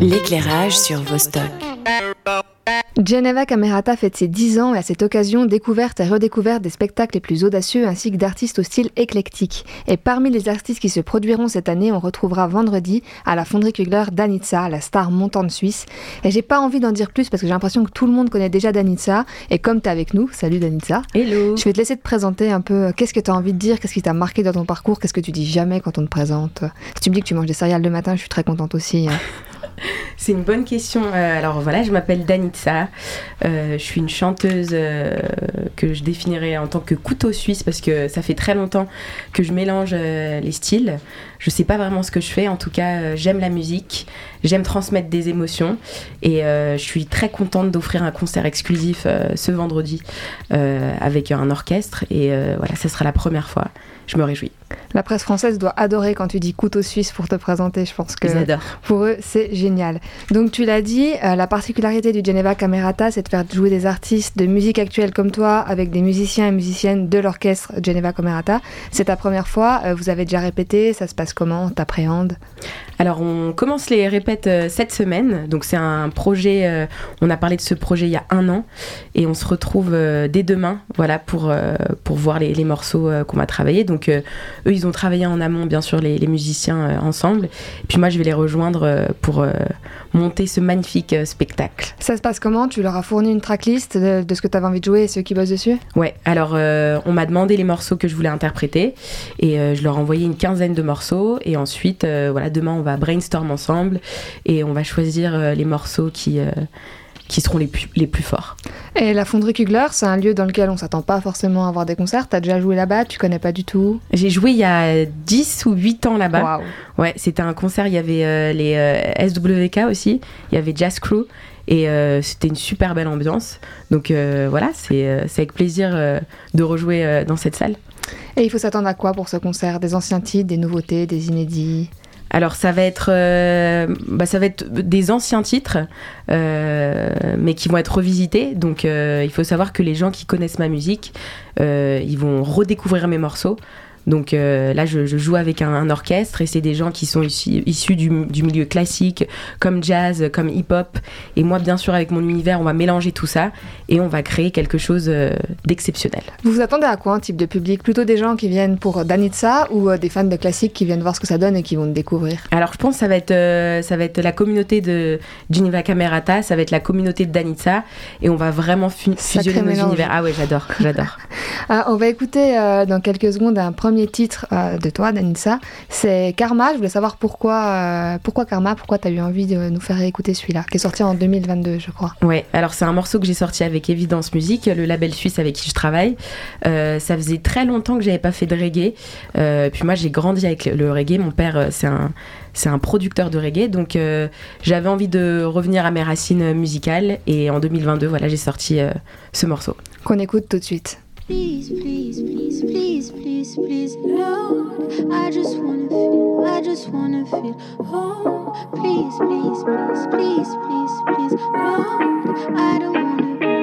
L'éclairage sur Vostok. Geneva Camerata fête ses 10 ans et à cette occasion, découverte et redécouverte des spectacles les plus audacieux ainsi que d'artistes au style éclectique. Et parmi les artistes qui se produiront cette année, on retrouvera vendredi à la Fonderie Kugler Danitza, la star montante suisse. Et j'ai pas envie d'en dire plus parce que j'ai l'impression que tout le monde connaît déjà Danitza. Et comme tu es avec nous, salut Danitza. Hello. Je vais te laisser te présenter un peu. Qu'est-ce que tu as envie de dire Qu'est-ce qui t'a marqué dans ton parcours Qu'est-ce que tu dis jamais quand on te présente Si tu me dis que tu manges des céréales le matin, je suis très contente aussi. hein. C'est une bonne question. Euh, alors voilà, je m'appelle Danitza. Euh, je suis une chanteuse euh, que je définirais en tant que couteau suisse parce que ça fait très longtemps que je mélange les styles. Je sais pas vraiment ce que je fais. En tout cas, euh, j'aime la musique, j'aime transmettre des émotions et euh, je suis très contente d'offrir un concert exclusif euh, ce vendredi avec un orchestre et voilà, ça sera la première fois. Je me réjouis. La presse française doit adorer quand tu dis couteau suisse pour te présenter. Je pense que. Pour eux, c'est génial. Donc, tu l'as dit, la particularité du Geneva Camerata, c'est de faire jouer des artistes de musique actuelle comme toi avec des musiciens et musiciennes de l'orchestre Geneva Camerata. C'est ta première fois, vous avez déjà répété, ça se passe comment T'appréhendes? Alors, on commence les répètes euh, cette semaine. Donc, c'est un projet. euh, on a parlé de ce projet il y a un an. Et on se retrouve euh, dès demain voilà, pour, pour voir les, les morceaux qu'on va travailler. Donc, eux, ils ont travaillé en amont, bien sûr, les, les musiciens ensemble. Et puis, moi, je vais les rejoindre pour monter ce magnifique spectacle. Ça se passe comment? Tu leur as fourni une tracklist de, de ce que tu avais envie de jouer et ceux qui bossent dessus? Ouais, alors on m'a demandé les morceaux que je voulais interpréter et je leur ai envoyé une quinzaine de morceaux et ensuite, euh, voilà, demain on va brainstorm ensemble et on va choisir euh, les morceaux qui, euh, qui seront les plus, les plus forts. Et la Fonderie Kugler, c'est un lieu dans lequel on s'attend pas forcément à avoir des concerts. T'as déjà joué là-bas, tu connais pas du tout? J'ai joué il y a 10 ou 8 ans là-bas. Ouais, c'était un concert, il y avait euh, les euh, SWK aussi, il y avait Jazz Crew et euh, c'était une super belle ambiance. Donc voilà, c'est avec plaisir de rejouer dans cette salle. Et il faut s'attendre à quoi pour ce concert? Des anciens titres, des nouveautés, des inédits? Alors ça va être, euh, bah, des anciens titres, euh, mais qui vont être revisités. Donc euh, il faut savoir que les gens qui connaissent ma musique, ils vont redécouvrir mes morceaux. Donc euh, là, je, je joue avec un, un orchestre et c'est des gens qui sont issus, issus du, du milieu classique, comme jazz, comme hip-hop. Et moi, bien sûr, avec mon univers, on va mélanger tout ça et on va créer quelque chose euh, d'exceptionnel. Vous vous attendez à quoi un type de public? Plutôt des gens qui viennent pour Danitza ou euh, des fans de classique qui viennent voir ce que ça donne et qui vont découvrir? Alors je pense que ça va être, euh, ça va être la communauté de Geneva Camerata, ça va être la communauté de Danitza, et on va vraiment fusionner nos mélange. univers. Ah ouais, j'adore, j'adore. Ah, On va écouter euh, dans quelques secondes un premier titre euh, de toi, Danitza. C'est Karma. Je voulais savoir pourquoi, euh, pourquoi Karma, pourquoi tu as eu envie de nous faire écouter celui-là, qui est sorti en 2022, je crois. Ouais, alors c'est un morceau que j'ai sorti avec Evidence Musique, le label suisse avec qui je travaille. Euh, ça faisait très longtemps que j'avais pas fait de reggae. Euh, puis moi j'ai grandi avec le- reggae. Mon père c'est un c'est un producteur de reggae, donc euh, j'avais envie de revenir à mes racines musicales. Et en 2022, voilà, j'ai sorti euh, ce morceau. Qu'on écoute tout de suite. Please, please, please, please, please, please, Lord. I just wanna feel, I just wanna feel. Oh, please, please, please, please, please, please, Lord. I don't wanna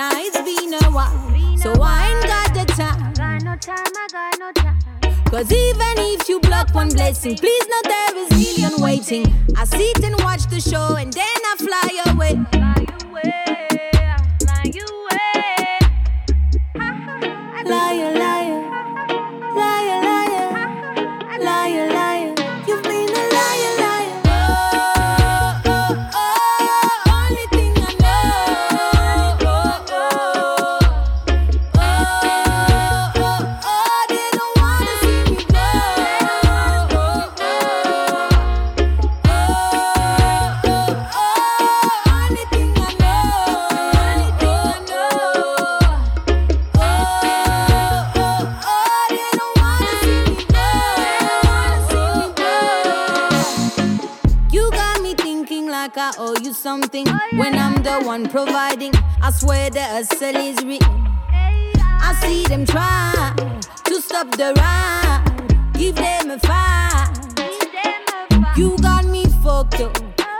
Now it's been a while, so I ain't got the time. Got no time, I got no time. Cause even if you block one blessing, please know there is million waiting. I sit and watch the show and then I something when I'm the one providing. I swear the hustle is written. I see them try to stop the ride. Give them a fight. You got me fucked up.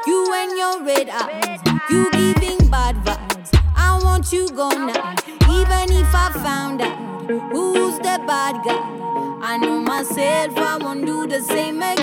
You and your red eyes. You giving bad vibes. I want you gone now. Even if I found out who's the bad guy. I know myself, I won't do the same again.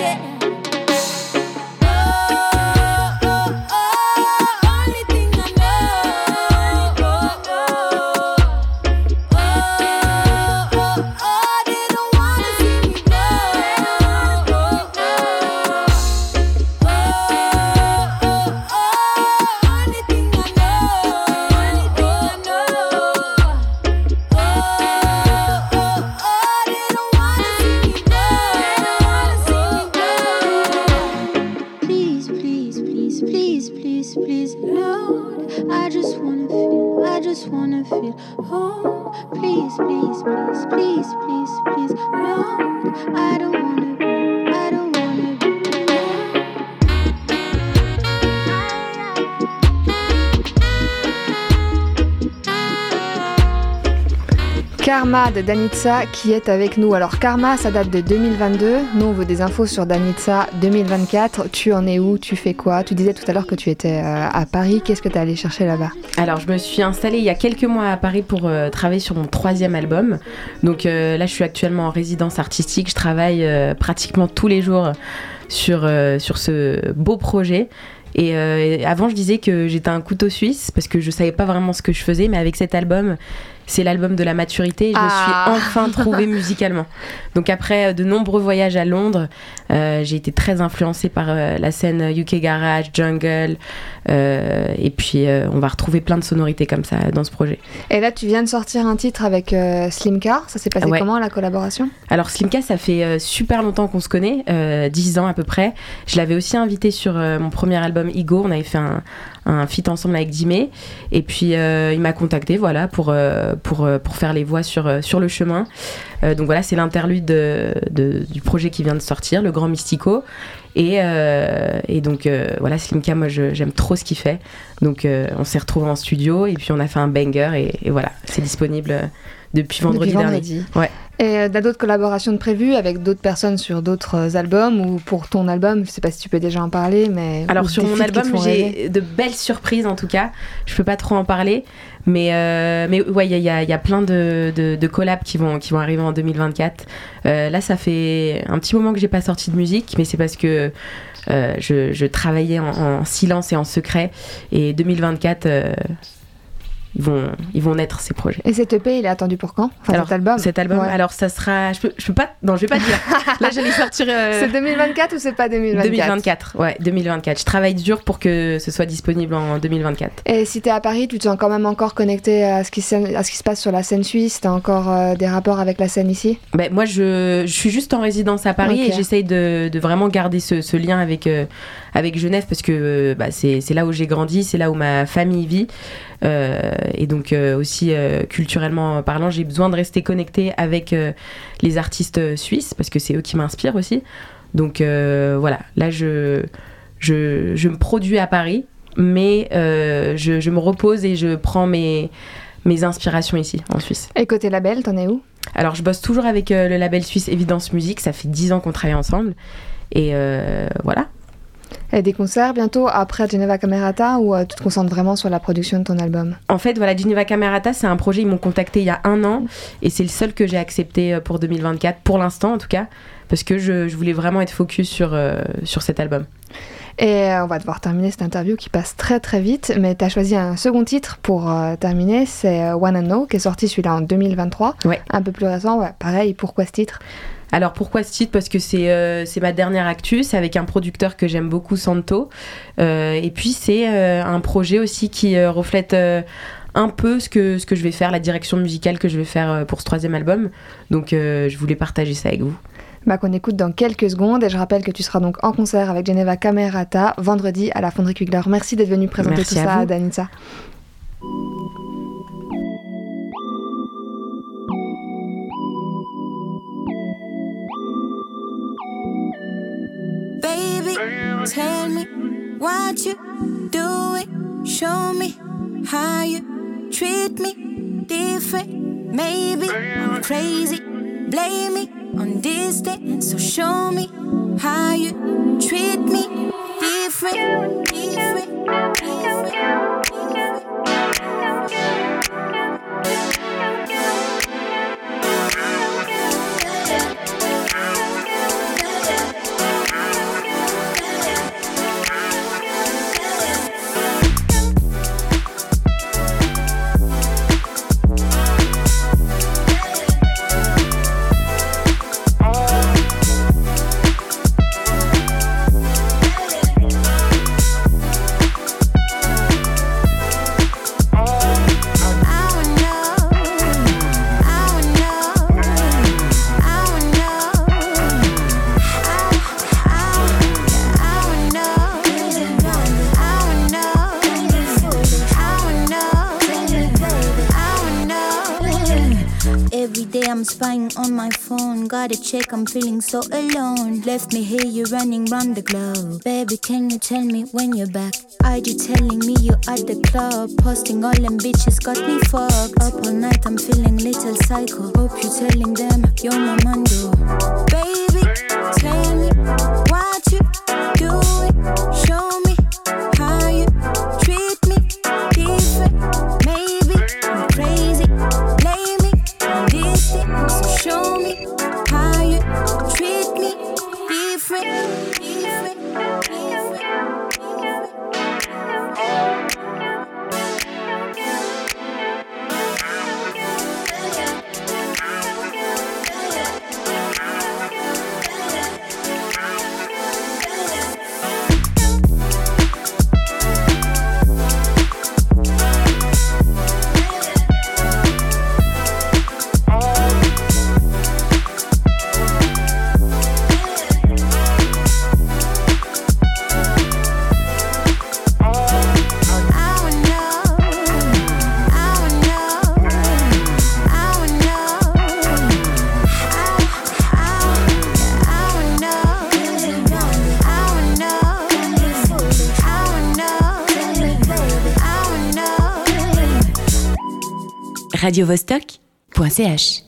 Karma de Danitza qui est avec nous. Alors Karma, ça date de 2022. Nous, on veut des infos sur Danitza 2024. Tu en es où? Tu fais quoi? Tu disais tout à l'heure que tu étais euh, à Paris. Qu'est-ce que tu es allé chercher là-bas? Alors, je me suis installée il y a quelques mois à Paris pour euh, travailler sur mon troisième album. Donc euh, là, je suis actuellement en résidence artistique. Je travaille pratiquement tous les jours sur, sur ce beau projet. Et, avant, je disais que j'étais un couteau suisse parce que je savais pas vraiment ce que je faisais, mais avec cet album, c'est l'album de la maturité. et Je me Ah. suis enfin trouvée musicalement. Donc après euh, de nombreux voyages à Londres, euh, j'ai été très influencée par euh, la scène UK Garage, Jungle, euh, et puis on va retrouver plein de sonorités comme ça dans ce projet. Et là, tu viens de sortir un titre avec Slimka. Ça s'est passé Ouais. comment la collaboration? Alors Slimka, ça fait super longtemps qu'on se connaît, euh, 10 ans à peu près. Je l'avais aussi invité sur mon premier album Ego, on avait fait un, un feat ensemble avec Dimé, et puis euh, il m'a contacté voilà, pour, euh, pour, euh, pour faire les voix sur, sur le chemin. Donc voilà, c'est l'interlude de- de- du projet qui vient de sortir, le Grand Mystico. Et, euh, et donc euh, voilà, Slimka, moi j'aime trop ce qu'il fait. Donc euh, on s'est retrouvés en studio et puis on a fait un banger et, et voilà, c'est disponible depuis vendredi Depuis dernier. Ouais. Et euh, t'as d'autres collaborations de prévues avec d'autres personnes sur d'autres euh, albums ou pour ton album? Je sais pas si tu peux déjà en parler, mais. Alors sur mon album, j'ai de belles surprises en tout cas. Je peux pas trop en parler, mais euh, mais ouais, il y y y a plein de, de, de collabs qui vont qui vont arriver en 2024. Euh, là, ça fait un petit moment que j'ai pas sorti de musique, mais c'est parce que euh, je, je travaillais en, en silence et en secret. Et 2024, euh, ils vont ils vont naître ces projets. Et cet EP, il est attendu pour quand? Enfin, Alors, cet album? Cet album, Ouais. alors ça sera, je peux, je peux pas, non, je vais pas dire. Là, j'allais sortir. euh, C'est 2024 ou c'est pas 2024 2024, ouais, 2024. Je travaille dur pour que ce soit disponible en 2024. Et si t'es à Paris, tu te sens quand même encore connecté à ce qui, se- à ce qui se passe sur la scène suisse? T'as encore euh, des rapports avec la scène ici? Ben, moi, je, je suis juste en résidence à Paris et j'essaye de, de vraiment garder ce, ce lien avec, euh, avec Genève parce que euh, bah, c'est là où j'ai grandi, c'est là où ma famille vit. Euh, et donc euh, aussi euh, culturellement parlant, j'ai besoin de rester connecté avec les artistes suisses parce que c'est eux qui m'inspirent aussi. Donc voilà, là je, je, je me produis à Paris, mais je, je me repose et je prends mes, mes inspirations ici en Suisse. Et côté label, t'en es où? Alors, je bosse toujours avec le label suisse Évidence Musique. Ça fait 10 ans qu'on travaille ensemble. Et voilà. Et des concerts bientôt après Geneva Camerata ou euh, tu te concentres vraiment sur la production de ton album? En fait, voilà, Geneva Camerata, c'est un projet, ils m'ont contacté il y a un an. Et c'est le seul que j'ai accepté euh, pour 2024, pour l'instant en tout cas. Parce que je, je voulais vraiment être focus sur, euh, sur cet album. Et on va devoir terminer cette interview qui passe très très vite, mais tu as choisi un second titre pour euh, terminer, c'est One and Know, qui est sorti celui-là en 2023, Ouais. un peu plus récent, ouais, pareil, pourquoi ce titre? Alors pourquoi ce titre? Parce que c'est euh, ma dernière actu, c'est avec un producteur que j'aime beaucoup, Santo. Euh, et puis c'est euh, un projet aussi qui reflète un peu ce que, ce que je vais faire, la direction musicale que je vais faire pour ce troisième album. Donc je voulais partager ça avec vous. bah, qu'on écoute dans quelques secondes, et je rappelle que tu seras donc en concert avec Geneva Camerata vendredi à la Fonderie Kugler. Merci d'être venu présenter Merci tout à ça vous. Tell me what you do it. Show me how you treat me different. Maybe I'm crazy. Blame me on this day. So show me how you treat me different. different, gotta check, I'm feeling so alone. Left me here, you running round the globe. Baby, can you tell me when you're back? Are you telling me you at the club? Posting all them bitches got me fucked. Up all night, I'm feeling little psycho. Hope you telling them you're my mando. Baby, radiovostok.ch